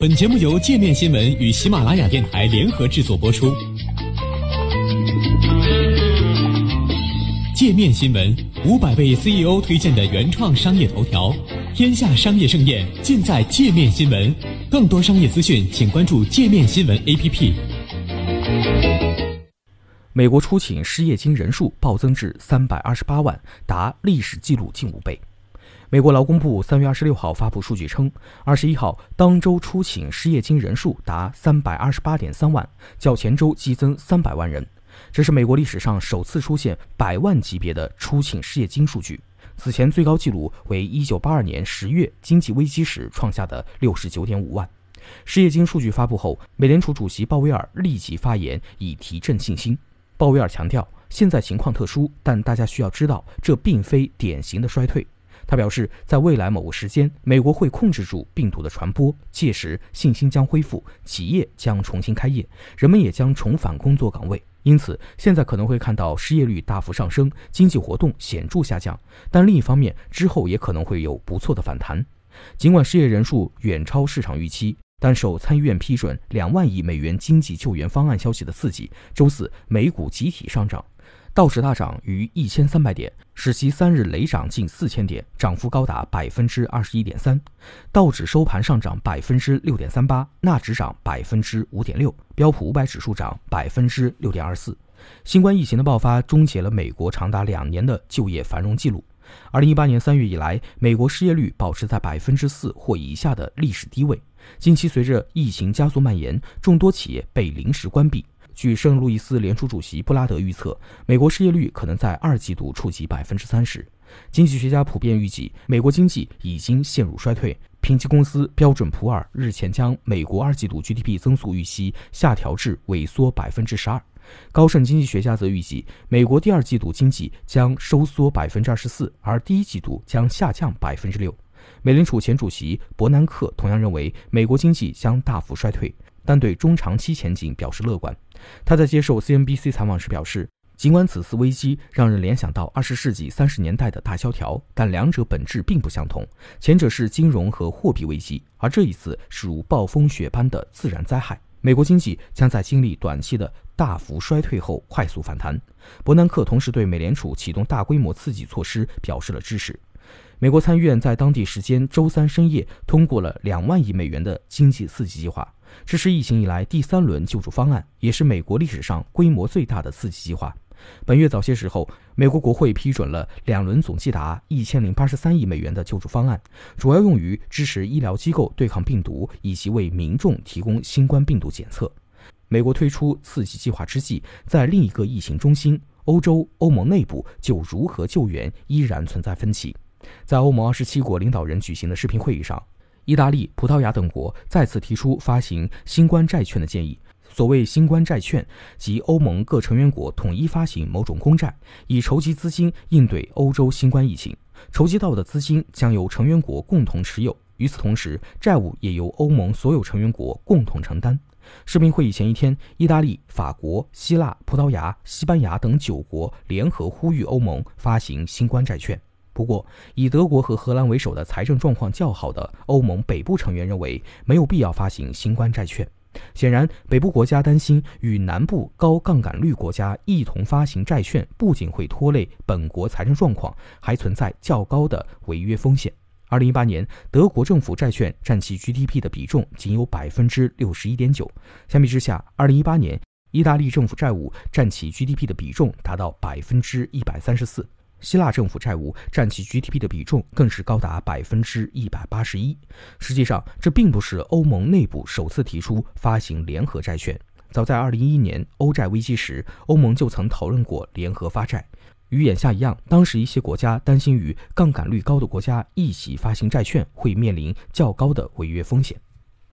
本节目由界面新闻与喜马拉雅电台联合制作播出。界面新闻五百位 CEO 推荐的原创商业头条，天下商业盛宴尽在界面新闻。更多商业资讯，请关注界面新闻 APP。美国出请失业金人数暴增至三百二十八万，达历史纪录近五倍。美国劳工部三月二十六号发布数据称，二十一号当周出请失业金人数达三百二十八点三万，较前周激增三百万人，这是美国历史上首次出现百万级别的出请失业金数据。此前最高纪录为一九八二年十月经济危机时创下的六十九点五万。失业金数据发布后，美联储主席鲍威尔立即发言以提振信心。鲍威尔强调，现在情况特殊，但大家需要知道，这并非典型的衰退。他表示，在未来某个时间，美国会控制住病毒的传播，届时信心将恢复，企业将重新开业，人们也将重返工作岗位。因此，现在可能会看到失业率大幅上升，经济活动显著下降。但另一方面，之后也可能会有不错的反弹。尽管失业人数远超市场预期，但受参议院批准两万亿美元经济救援方案消息的刺激，周四美股集体上涨。道指大涨逾一千三百点，使其三日累涨近四千点，涨幅高达百分之二十一点三。道指收盘上涨百分之六点三八，纳指涨百分之五点六，标普五百指数涨百分之六点二四。新冠疫情的爆发终结了美国长达两年的就业繁荣记录。二零一八年三月以来，美国失业率保持在百分之四或以下的历史低位。近期随着疫情加速蔓延，众多企业被临时关闭。据圣路易斯联储主席布拉德预测，美国失业率可能在二季度触及百分之三十。经济学家普遍预计，美国经济已经陷入衰退。评级公司标准普尔日前将美国二季度 GDP 增速预期下调至萎缩百分之十二。高盛经济学家则预计，美国第二季度经济将收缩百分之二十四，而第一季度将下降百分之六。美联储前主席伯南克同样认为，美国经济将大幅衰退。但对中长期前景表示乐观。他在接受 CNBC 采访时表示，尽管此次危机让人联想到二十世纪三十年代的大萧条，但两者本质并不相同。前者是金融和货币危机，而这一次是如暴风雪般的自然灾害。美国经济将在经历短期的大幅衰退后快速反弹。伯南克同时对美联储启动大规模刺激措施表示了支持。美国参议院在当地时间周三深夜通过了两万亿美元的经济刺激计划。这是疫情以来第三轮救助方案，也是美国历史上规模最大的刺激计划。本月早些时候，美国国会批准了两轮总计达一千零八十三亿美元的救助方案，主要用于支持医疗机构对抗病毒以及为民众提供新冠病毒检测。美国推出刺激计划之际，在另一个疫情中心——欧洲，欧盟内部就如何救援依然存在分歧。在欧盟二十七国领导人举行的视频会议上。意大利、葡萄牙等国再次提出发行新冠债券的建议。所谓新冠债券，即欧盟各成员国统一发行某种公债，以筹集资金应对欧洲新冠疫情。筹集到的资金将由成员国共同持有，与此同时，债务也由欧盟所有成员国共同承担。视频会议前一天，意大利、法国、希腊、葡萄牙、西班牙等九国联合呼吁欧盟发行新冠债券。不过，以德国和荷兰为首的财政状况较好的欧盟北部成员认为没有必要发行新冠债券。显然，北部国家担心与南部高杠杆率国家一同发行债券，不仅会拖累本国财政状况，还存在较高的违约风险。二零一八年，德国政府债券占其 GDP 的比重仅有百分之六十一点九，相比之下，二零一八年意大利政府债务占其 GDP 的比重达到百分之一百三十四。希腊政府债务占其 GDP 的比重更是高达百分之一百八十一。实际上，这并不是欧盟内部首次提出发行联合债券。早在二零一一年欧债危机时，欧盟就曾讨论过联合发债。与眼下一样，当时一些国家担心与杠杆率高的国家一起发行债券会面临较高的违约风险。